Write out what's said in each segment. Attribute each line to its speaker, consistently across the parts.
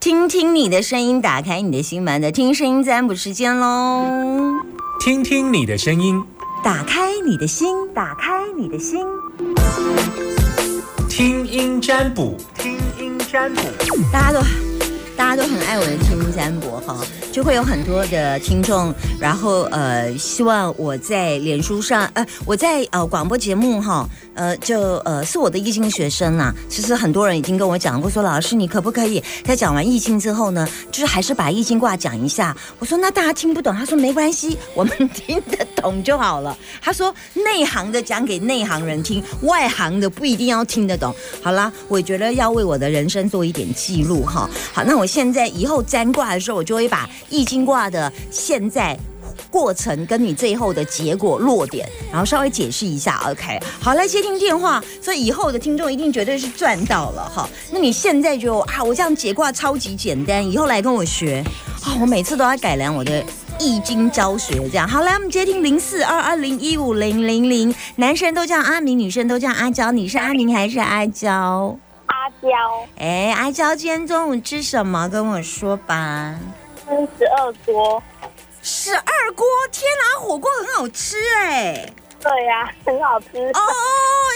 Speaker 1: 听听你的声音，打开你的心门的听声音占卜时间喽！
Speaker 2: 听听你的声音，
Speaker 1: 打开你的心，打开你的心，
Speaker 2: 听音占卜，
Speaker 3: 听音占卜，
Speaker 1: 大家都大家都很爱我的听音占卜哈，就会有很多的听众，然后呃，希望我在脸书上，呃，我在呃广播节目哈。呃，就呃是我的易经学生呐。其实很多人已经跟我讲过，说老师你可不可以在讲完易经之后呢，就是还是把易经卦讲一下。我说那大家听不懂，他说没关系，我们听得懂就好了。他说内行的讲给内行人听，外行的不一定要听得懂。好啦，我觉得要为我的人生做一点记录哈。好，那我现在以后占卦的时候，我就会把易经卦的现在。过程跟你最后的结果落点，然后稍微解释一下，OK？好，来接听电话，所以以后的听众一定绝对是赚到了哈。那你现在就啊，我这样解卦超级简单，以后来跟我学啊，我每次都要改良我的易经教学，这样好来，我们接听零四二二零一五零零零，男生都叫阿明，女生都叫阿娇，你是阿明还是阿娇？
Speaker 4: 阿娇，
Speaker 1: 哎，阿娇，今天中午吃什么？跟我说吧。
Speaker 4: 吃十二锅。
Speaker 1: 十二锅，天哪，火锅很好吃哎！
Speaker 4: 对呀，很好吃哦。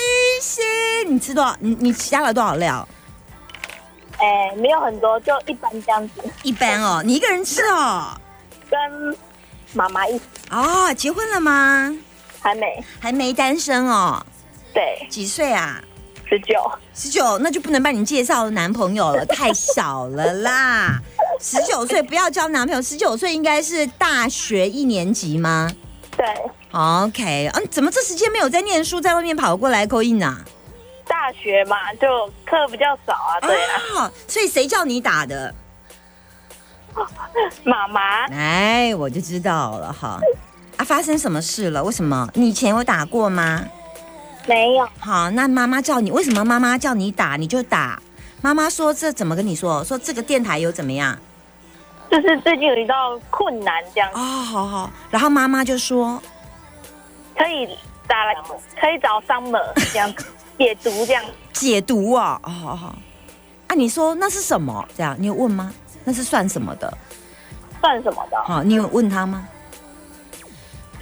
Speaker 1: 一心，你吃多少？你你加了多少料？
Speaker 4: 哎，没有很多，就一般这样子。
Speaker 1: 一般哦，你一个人吃哦？
Speaker 4: 跟妈妈一起。
Speaker 1: 哦，结婚了吗？
Speaker 4: 还没，
Speaker 1: 还没单身哦。
Speaker 4: 对。
Speaker 1: 几岁啊？
Speaker 4: 十九。
Speaker 1: 十九，那就不能帮你介绍男朋友了，太小了啦。十九岁不要交男朋友，十九岁应该是大学一年级吗？
Speaker 4: 对。
Speaker 1: OK，嗯，怎么这时间没有在念书，在外面跑过来扣印呢？
Speaker 4: 大学嘛，就课比较少啊，对啊。
Speaker 1: 所以谁叫你打的？
Speaker 4: 妈妈。
Speaker 1: 哎，我就知道了哈。啊，发生什么事了？为什么？你以前有打过吗？
Speaker 4: 没有。
Speaker 1: 好，那妈妈叫你，为什么妈妈叫你打你就打？妈妈说这怎么跟你说？说这个电台有怎么样？
Speaker 4: 就是最近有一道困难这样哦，
Speaker 1: 好好，然后妈妈就说
Speaker 4: 可以打来，可以找 Summer 这样解读这样
Speaker 1: 解读啊，哦好，啊你说那是什么？这样你有问吗？那是算什么的？
Speaker 4: 算什么的？
Speaker 1: 好，你有问他吗？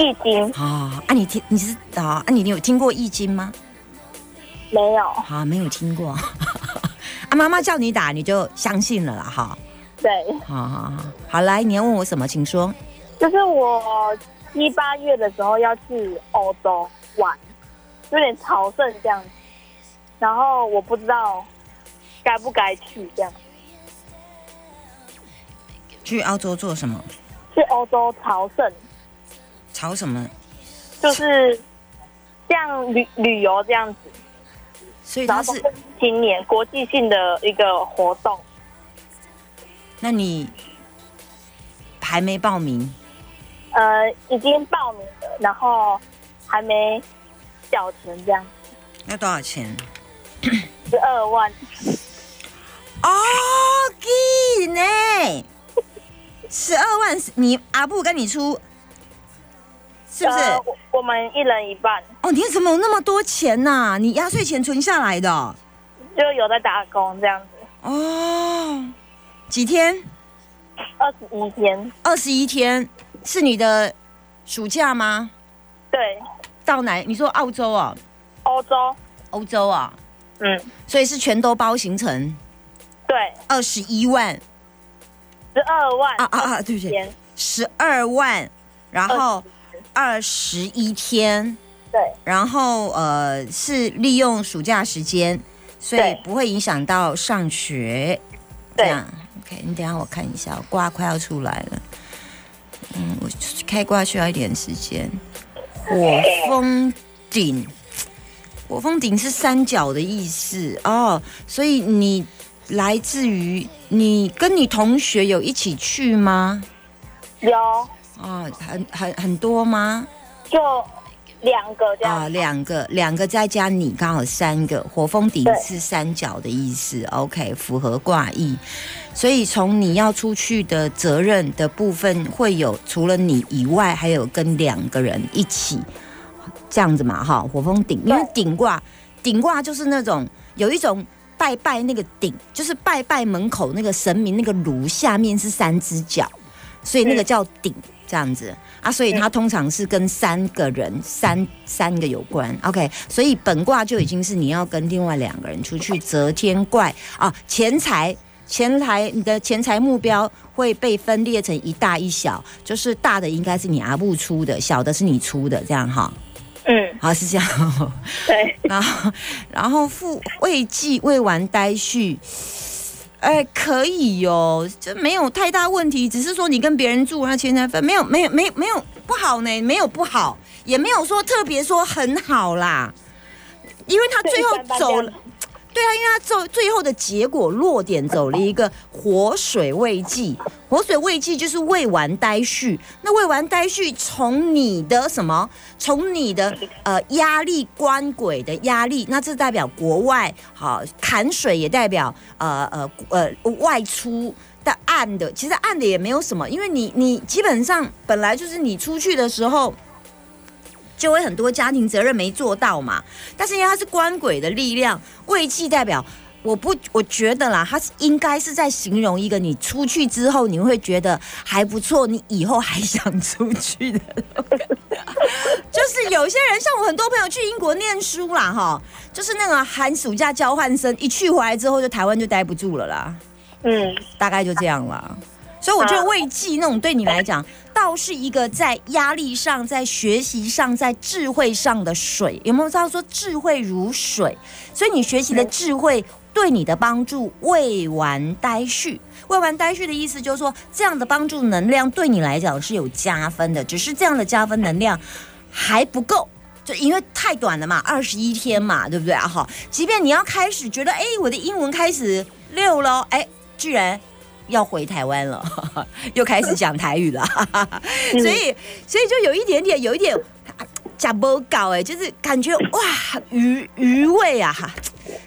Speaker 4: 易经
Speaker 1: 啊，啊你听你是啊啊你你有听过易经吗？
Speaker 4: 没有，
Speaker 1: 啊没有听过，啊妈妈叫你打你就相信了啦哈。
Speaker 4: 对，
Speaker 1: 好好好，好来，你要问我什么，请说。
Speaker 4: 就是我七八月的时候要去欧洲玩，有点朝圣这样子，然后我不知道该不该去这样。
Speaker 1: 去澳洲做什么？
Speaker 4: 去欧洲朝圣。
Speaker 1: 朝什么？
Speaker 4: 就是像旅旅游这样子。
Speaker 1: 所以它是
Speaker 4: 今年国际性的一个活动。
Speaker 1: 那你还没报名？
Speaker 4: 呃，已经报名了，然后还没缴钱，这样。
Speaker 1: 要多少钱？
Speaker 4: 十二万。
Speaker 1: 哦，给呢？十二万，你阿布跟你出，是不是？
Speaker 4: 我们一人一半。
Speaker 1: 哦，你怎么有那么多钱呐？你压岁钱存下来的？
Speaker 4: 就有在打工这样子。哦。
Speaker 1: 几天？
Speaker 4: 二十一天。
Speaker 1: 二十一天是你的暑假吗？
Speaker 4: 对。
Speaker 1: 到哪？你说澳洲啊？
Speaker 4: 欧洲。
Speaker 1: 欧洲啊？嗯。所以是全都包行程。
Speaker 4: 对。
Speaker 1: 二十一万。
Speaker 4: 十二万。
Speaker 1: 啊啊啊！对不起。十二万，然后二十一天。
Speaker 4: 对。
Speaker 1: 然后呃，是利用暑假时间，所以不会影响到上学。这样。你等下我看一下，卦快要出来了。嗯，我开卦需要一点时间。火风顶，火风顶是三角的意思哦，所以你来自于你跟你同学有一起去吗？
Speaker 4: 有。
Speaker 1: 啊，很很很多吗？
Speaker 4: 就。两个这样啊，
Speaker 1: 两个两个再加你，刚好三个。火风顶是三角的意思，OK，符合卦意。所以从你要出去的责任的部分，会有除了你以外，还有跟两个人一起这样子嘛，哈。火风顶，因为顶卦，顶卦就是那种有一种拜拜那个顶，就是拜拜门口那个神明那个炉下面是三只脚，所以那个叫顶这样子啊，所以它通常是跟三个人三三个有关。OK，所以本卦就已经是你要跟另外两个人出去择天怪啊，钱财。钱财，你的钱财目标会被分裂成一大一小，就是大的应该是你阿布出的，小的是你出的，这样哈。
Speaker 4: 嗯，
Speaker 1: 好是这样。
Speaker 4: 对，
Speaker 1: 然后，然后复未济未完待续，哎，可以哟，这没有太大问题，只是说你跟别人住，那钱财分没有没有没有没有不好呢，没有不好，也没有说特别说很好啦，因为他最后走了。对啊，因为他最最后的结果落点走了一个活水未济，活水未济就是未完待续。那未完待续，从你的什么？从你的呃压力官鬼的压力，那这代表国外好砍水，也代表呃呃呃外出的暗的。其实暗的也没有什么，因为你你基本上本来就是你出去的时候。就会很多家庭责任没做到嘛，但是因为它是官鬼的力量，胃气代表，我不，我觉得啦，它是应该是在形容一个你出去之后你会觉得还不错，你以后还想出去的，就是有些人像我很多朋友去英国念书啦，哈，就是那个寒暑假交换生一去回来之后就台湾就待不住了啦，
Speaker 4: 嗯，
Speaker 1: 大概就这样了。所以我觉得慰藉那种对你来讲，倒是一个在压力上、在学习上、在智慧上的水。有没有知道说智慧如水？所以你学习的智慧对你的帮助未完待续。未完待续的意思就是说，这样的帮助能量对你来讲是有加分的，只是这样的加分能量还不够，就因为太短了嘛，二十一天嘛，对不对啊？好，即便你要开始觉得，哎，我的英文开始溜了，哎，居然。要回台湾了，又开始讲台语了，所以所以就有一点点，有一点假不搞哎，就是感觉哇余余味啊哈，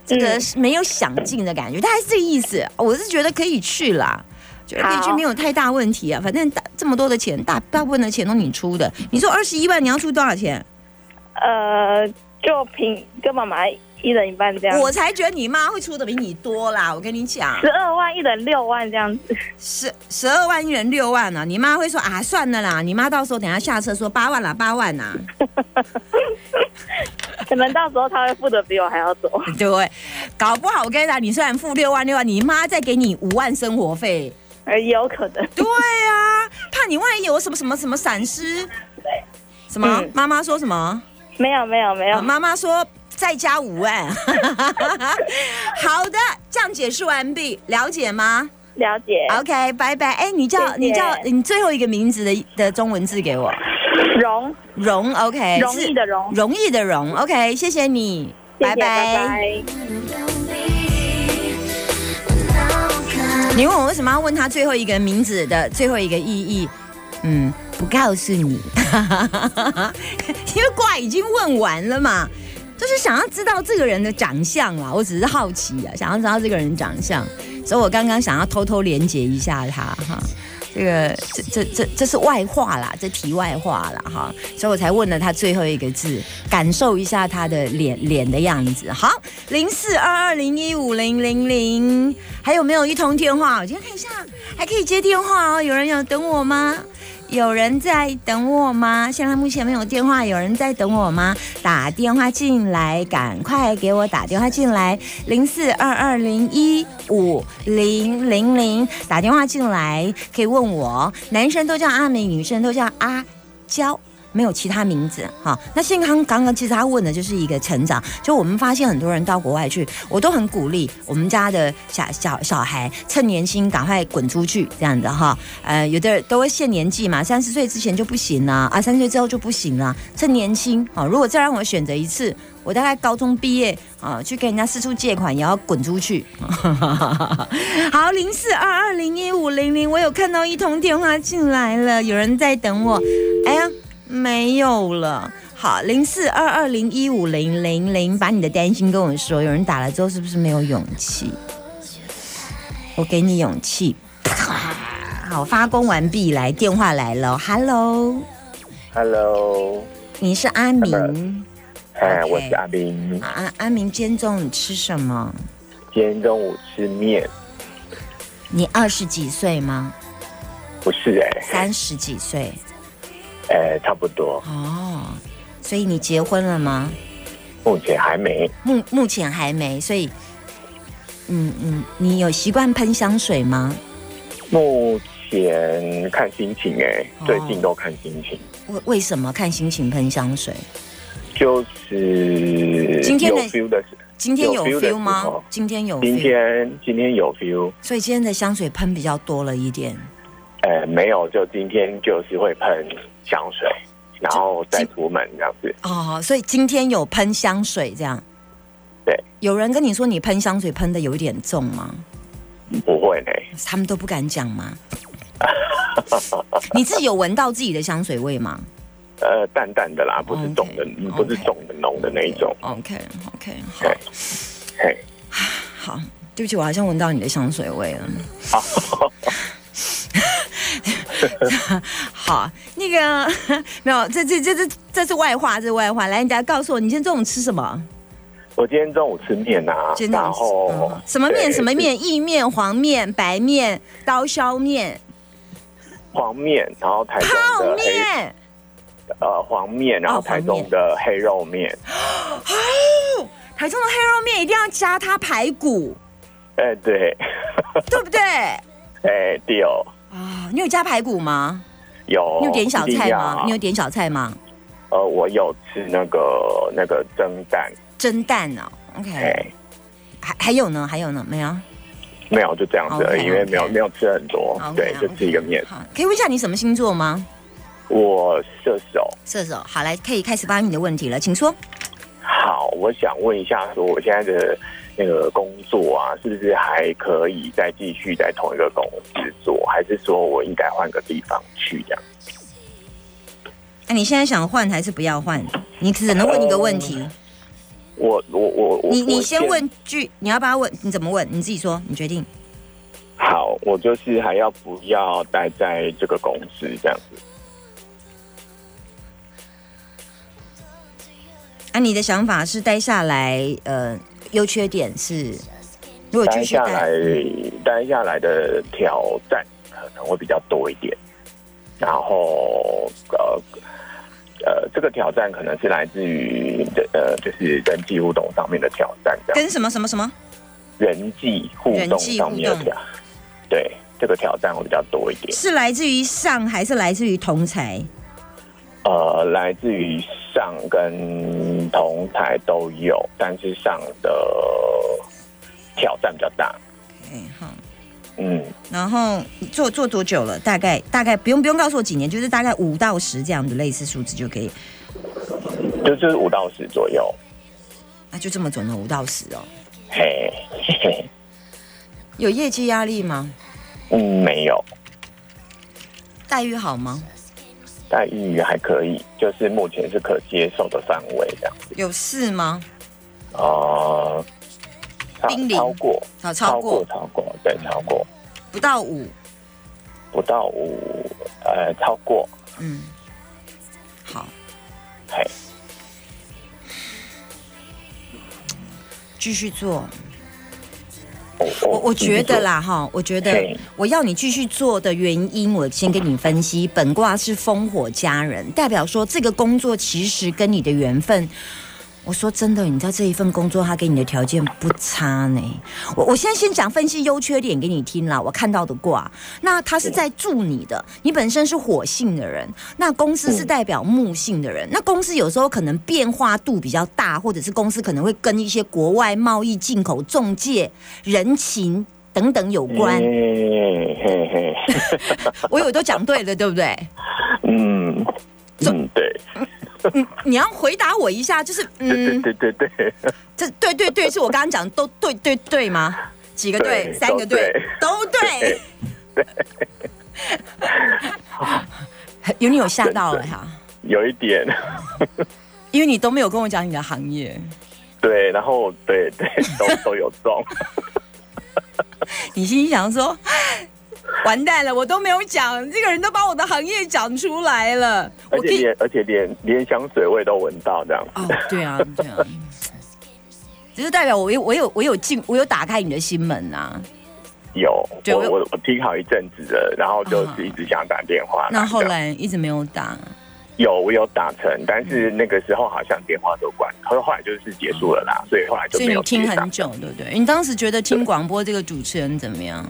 Speaker 1: 这个没有想尽的感觉，大概是这个意思。我是觉得可以去啦，觉得可以去，没有太大问题啊。反正大这么多的钱，大大部分的钱都你出的。你说二十一万，你要出多少钱？
Speaker 4: 呃，就凭跟妈妈。一人一半这样，
Speaker 1: 我才觉得你妈会出的比你多啦！我跟你讲，
Speaker 4: 十二万一人六万这样子，
Speaker 1: 十十二万一人六万呢？你妈会说啊，算了啦！你妈到时候等下下车说八万啦，八万呐。
Speaker 4: 可能到时候他会付的比我还要多，
Speaker 1: 对，搞不好我跟你讲，你虽然付六万六万，你妈再给你五万生活费，
Speaker 4: 也有可能。
Speaker 1: 对啊，怕你万一有什么什么什么闪失，对什么？妈妈说什么？
Speaker 4: 没有没有没有，
Speaker 1: 妈妈说。再加五万，好的，这样解释完毕，了解吗？
Speaker 4: 了解。
Speaker 1: OK，拜拜。哎，你叫你叫你最后一个名字的的中文字给我。
Speaker 4: 容
Speaker 1: 容，OK，
Speaker 4: 容易的容，
Speaker 1: 容易的容，OK，谢谢你，拜
Speaker 4: 拜。
Speaker 1: 你问我为什么要问他最后一个名字的最后一个意义？嗯，不告诉你，因为卦已经问完了嘛。就是想要知道这个人的长相啦，我只是好奇啊，想要知道这个人长相，所以我刚刚想要偷偷连接一下他哈，这个这这这这是外话啦，这题外话啦哈，所以我才问了他最后一个字，感受一下他的脸脸的样子。好，零四二二零一五零零零，还有没有一通电话？我今天看一下，还可以接电话哦，有人要等我吗？有人在等我吗？现在目前没有电话，有人在等我吗？打电话进来，赶快给我打电话进来，零四二二零一五零零零，打电话进来可以问我，男生都叫阿美，女生都叫阿娇。没有其他名字哈。那健康刚刚其实他问的就是一个成长，就我们发现很多人到国外去，我都很鼓励我们家的小小小孩趁年轻赶快滚出去这样的哈。呃，有的都会限年纪嘛，三十岁之前就不行了啊，三十岁之后就不行了。趁年轻啊，如果再让我选择一次，我大概高中毕业啊，去跟人家四处借款也要滚出去。好，零四二二零一五零零，我有看到一通电话进来了，有人在等我。哎呀。没有了，好，零四二二零一五零零零，把你的担心跟我说。有人打了之后，是不是没有勇气？我给你勇气。好，发功完毕，来电话来了
Speaker 3: ，Hello，Hello，
Speaker 1: 你是阿明？
Speaker 3: 哎，我是阿明。
Speaker 1: 阿阿明，今天中午吃什么？
Speaker 3: 今天中午吃面，
Speaker 1: 你二十几岁吗？
Speaker 3: 不是哎、
Speaker 1: 三十几岁
Speaker 3: 哎、差不多，
Speaker 1: 哦，所以你结婚了吗？
Speaker 3: 目前还没。
Speaker 1: 目目前还没，所以，嗯嗯，你有习惯喷香水吗？
Speaker 3: 目前看心情哎、
Speaker 1: 哦
Speaker 3: 最近都看心情，
Speaker 1: 为为什么看心情喷香水？
Speaker 3: 就是
Speaker 1: 今天的
Speaker 3: feel 的是，
Speaker 1: 今天有
Speaker 3: 有 feel
Speaker 1: 吗？今天有
Speaker 3: 今天今天有 feel，
Speaker 1: 所以今天的香水喷比较多了一点。
Speaker 3: 呃，没有，就今天就是会喷香水，然后再出门这样子。
Speaker 1: 哦，所以今天有喷香水这样。
Speaker 3: 对，
Speaker 1: 有人跟你说你喷香水喷的有一点重吗？
Speaker 3: 不会呢，
Speaker 1: 他们都不敢讲吗？你自己有闻到自己的香水味吗
Speaker 3: 呃，淡淡的啦，不是重的，不是重的浓的那一种。
Speaker 1: ？OK OK，好 好，对不起，我好像闻到你的香水味了。好，那个 没有，这这这这这是外话，这是外话。来，你等下告诉我，你今天中午吃什么？
Speaker 3: 我今天中午吃面啊，
Speaker 1: 今天中
Speaker 3: 然、后
Speaker 1: 嗯什么面？什么？面？意面、黄面、白面、刀削面、
Speaker 3: 黄面，然后台中
Speaker 1: 泡
Speaker 3: 的黑
Speaker 1: 面。
Speaker 3: 呃黄面，然后台中的黑肉面。
Speaker 1: 台中的黑肉面一定要加它排骨，
Speaker 3: 哎，对，
Speaker 1: 对不对？
Speaker 3: 哎，对哦，
Speaker 1: 啊，你有加排骨吗？
Speaker 3: 有。
Speaker 1: 你有点小菜吗？你有点小菜吗？
Speaker 3: 呃，我有吃那个那个蒸蛋，
Speaker 1: 蒸蛋哦，OK，
Speaker 3: 哎，
Speaker 1: 还还有呢？还有呢？没有
Speaker 3: 没有就这样子而已，因为没有没有吃很多对，就吃一个面。
Speaker 1: 好，可以问一下你什么星座吗？
Speaker 3: 我射手。
Speaker 1: 射手。好，来，可以开始发问你的问题了，请说。
Speaker 3: 好，我想问一下，说我现在的那个工作啊，是不是还可以再继续在同一个公司做，还是说我应该换个地方去这样？
Speaker 1: 那、你现在想换还是不要换？你只能问一个问题。
Speaker 3: 我我我我，我
Speaker 1: 你你先问句，你要不要问？你怎么问？你自己说，你决定。
Speaker 3: 好，我就是还要不要待在这个公司这样子？
Speaker 1: 啊，你的想法是待下来，呃，优缺点是，如果
Speaker 3: 待
Speaker 1: 继续待
Speaker 3: 下来，待下来的挑战可能会比较多一点，然后呃呃，这个挑战可能是来自于呃，就是人际互动上面的挑战，
Speaker 1: 跟什么什么什么？
Speaker 3: 人际互动
Speaker 1: 人际互动
Speaker 3: 上面的挑，对这个挑战会比较多一点。
Speaker 1: 是来自于上还是来自于同才？
Speaker 3: 呃，来自于上跟同台都有，但是上的挑战比较大。
Speaker 1: 哎，好。
Speaker 3: 嗯，
Speaker 1: 然后做做多久了？大概大概不用不用告诉我几年，就是大概五到十这样的类似数字就可以。
Speaker 3: 就就是五到十左右。
Speaker 1: 啊，就这么准了，五到十哦。
Speaker 3: 嘿，嘿嘿，
Speaker 1: 有业绩压力吗？
Speaker 3: 嗯，没有，
Speaker 1: 待遇好吗？
Speaker 3: 待遇还可以，就是目前是可接受的范围这样子。
Speaker 1: 有事吗？
Speaker 3: 呃，超过，
Speaker 1: 好，超过
Speaker 3: 超过，对，超过
Speaker 1: 不到五。
Speaker 3: 不到五，呃，超过，
Speaker 1: 嗯，好，
Speaker 3: 嘿，
Speaker 1: 继续做。
Speaker 3: 我
Speaker 1: 我我觉得，啦哈，我觉得我要你继续做的原因，我先跟你分析。本卦是烽火家人，代表说这个工作其实跟你的缘分。我说真的，你知道这一份工作，他给你的条件不差呢。我我现在先讲分析优缺点给你听啦。我看到的卦，那他是在助你的。你本身是火性的人，那公司是代表木性的人。那公司有时候可能变化度比较大，或者是公司可能会跟一些国外贸易、进口、中介、人情等等有关。
Speaker 3: 嘿嘿嘿，
Speaker 1: 我有都讲对了，对不对？
Speaker 3: 嗯嗯，对，
Speaker 1: 嗯，你要回答我一下，就是
Speaker 3: 对对
Speaker 1: 嗯，
Speaker 3: 对对对，
Speaker 1: 这对对对，是我刚刚讲都对对对吗？几个对？
Speaker 3: 对
Speaker 1: 三个对？都对。对 有你有吓到了哈，
Speaker 3: 有一点，
Speaker 1: 因为你都没有跟我讲你的行业，
Speaker 3: 对，然后对对都都有中，
Speaker 1: 你心想说。完蛋了，我都没有讲，这个人都把我的行业讲出来了。
Speaker 3: 而且连而且连连香水味都闻到这样。
Speaker 1: 哦，对啊，对啊。只是代表我有我有我有进我有打开你的心门呐、
Speaker 3: 有，
Speaker 1: 我
Speaker 3: 我我我听好一阵子了，然后就是一直想打电话。
Speaker 1: 那后来一直没有打，
Speaker 3: 有我有打成，但是那个时候好像电话都关，后后来就是结束了啦，所以后来就
Speaker 1: 所以你听很久，对不对？你当时觉得听广播这个主持人怎么样？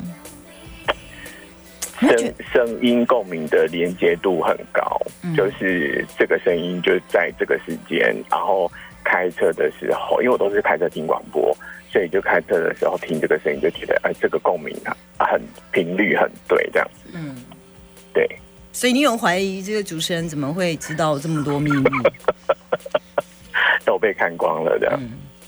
Speaker 3: 声声音共鸣的连接度很高，
Speaker 1: 嗯
Speaker 3: 就是这个声音就在这个时间，然后开车的时候，因为我都是开车听广播，所以就开车的时候听这个声音，就觉得哎，这个共鸣啊，很频率很对，这样子，
Speaker 1: 嗯，
Speaker 3: 对，
Speaker 1: 所以你有怀疑这个主持人怎么会知道这么多秘密？
Speaker 3: 都被看光了，这样。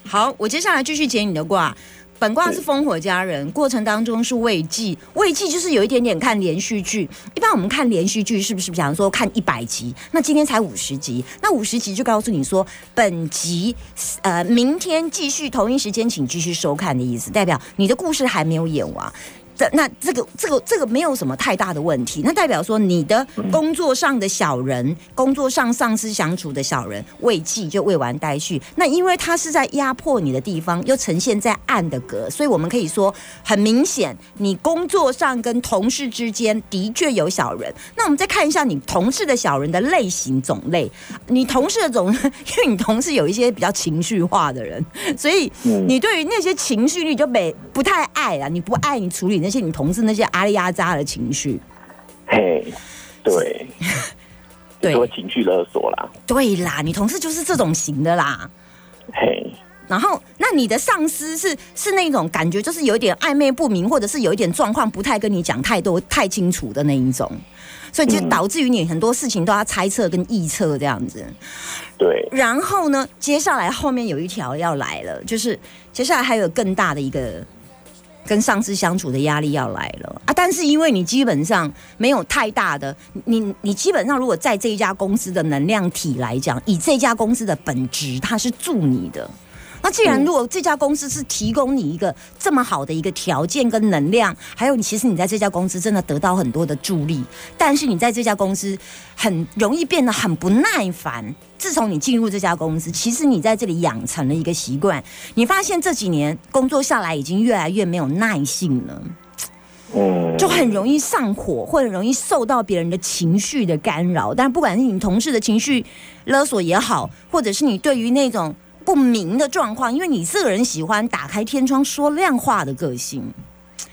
Speaker 1: 好，我接下来继续解你的卦。本卦是烽火佳人，过程当中是未济，未济就是有一点点看连续剧。一般我们看连续剧是不是，比方说看一百集，那今天才五十集，那五十集就告诉你说，本集呃明天继续同一时间请继续收看的意思，代表你的故事还没有演完。这那这个这个这个没有什么太大的问题，那代表说你的工作上的小人，工作上上司相处的小人未济就未完待续。那因为他是在压迫你的地方，又呈现在暗的格，所以我们可以说很明显，你工作上跟同事之间的确有小人。那我们再看一下你同事的小人的类型种类，你同事的种，因为你同事有一些比较情绪化的人，所以
Speaker 3: 嗯
Speaker 1: 你对于那些情绪你就没不太爱啊，你不爱你处理那些你同事那些阿里亚扎的情绪。
Speaker 3: 嘿，对，
Speaker 1: 对。
Speaker 3: 说情绪勒索啦，
Speaker 1: 对啦，你同事就是这种型的啦。
Speaker 3: 嘿，
Speaker 1: 然后，那你的上司是是那种感觉，就是有一点暧昧不明，或者是有一点状况不太跟你讲太多、太清楚的那一种，所以就
Speaker 3: 嗯。
Speaker 1: 导致于你很多事情都要猜测跟臆测这样子。
Speaker 3: 对，
Speaker 1: 然后呢，接下来后面有一条要来了，就是接下来还有更大的一个跟上司相处的压力要来了啊！但是因为你基本上没有太大的，你你基本上如果在这一家公司的能量体来讲，以这家公司的本质，它是助你的。那既然如果这家公司是提供你一个这么好的一个条件跟能量，还有你其实你在这家公司真的得到很多的助力，但是你在这家公司很容易变得很不耐烦。自从你进入这家公司，其实你在这里养成了一个习惯，你发现这几年工作下来已经越来越没有耐性了。
Speaker 3: 嗯，
Speaker 1: 就很容易上火，或者容易受到别人的情绪的干扰。但不管是你同事的情绪勒索也好，或者是你对于那种不明的状况，因为你这个人喜欢打开天窗说亮话的个性，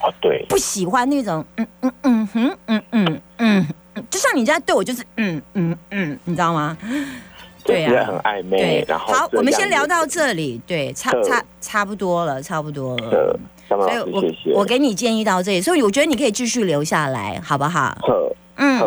Speaker 3: 哦，对，
Speaker 1: 不喜欢那种嗯嗯嗯哼嗯嗯嗯嗯，就像你这样对我就是嗯嗯嗯，你知道吗？对啊
Speaker 3: 就是很暧昧
Speaker 1: 对，，
Speaker 3: 然后
Speaker 1: 好，我们先聊到这里，对，差
Speaker 3: 嗯
Speaker 1: 差差不多了，差不多了所以我我给你建议到这里，所以我觉得你可以继续留下来，好不好？嗯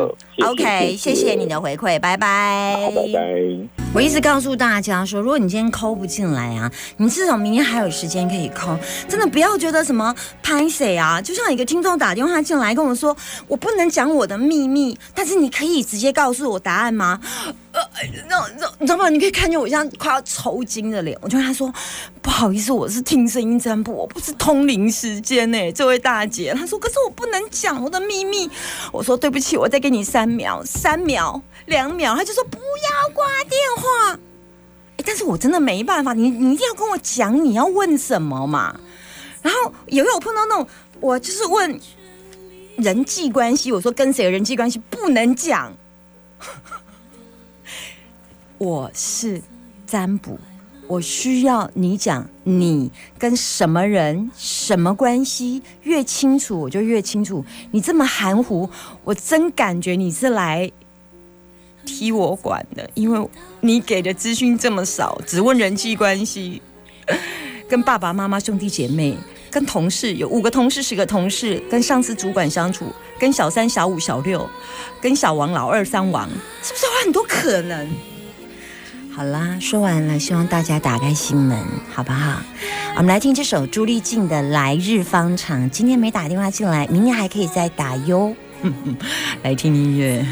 Speaker 1: ，OK，
Speaker 3: 谢谢
Speaker 1: 谢谢你的回馈，拜拜。
Speaker 3: 拜拜。
Speaker 1: 我一直告诉大家说，如果你今天抠不进来啊，你至少明天还有时间可以抠。真的不要觉得什么拍谁啊，就像一个听众打电话进来跟我说，我不能讲我的秘密，但是你可以直接告诉我答案吗？那那你知道吗？你可以看见我像快要抽筋的脸，我就跟他说，不好意思，我是听声音占卜，我不是通灵时间呢、这位大姐。她说，可是我不能讲我的秘密。我说对不起，我再给你三秒，三秒，两秒。她就说不要挂电话。诶但是我真的没办法，你你一定要跟我讲你要问什么嘛。然后也有碰到那种，我就是问人际关系，我说跟谁的人际关系不能讲。我是占卜，我需要你讲你跟什么人、什么关系，越清楚我就越清楚。你这么含糊，我真感觉你是来踢我管的，因为你给的资讯这么少，只问人际关系，跟爸爸妈妈、兄弟姐妹。跟同事有五个同事、十个同事，跟上司、主管相处，跟小三、小五、小六，跟小王、老二、三王，是不是有很多可能？好啦，说完了，希望大家打开心门，好不好？我们来听这首朱丽静的《来日方长》。今天没打电话进来，明天还可以再打哟。来听音乐。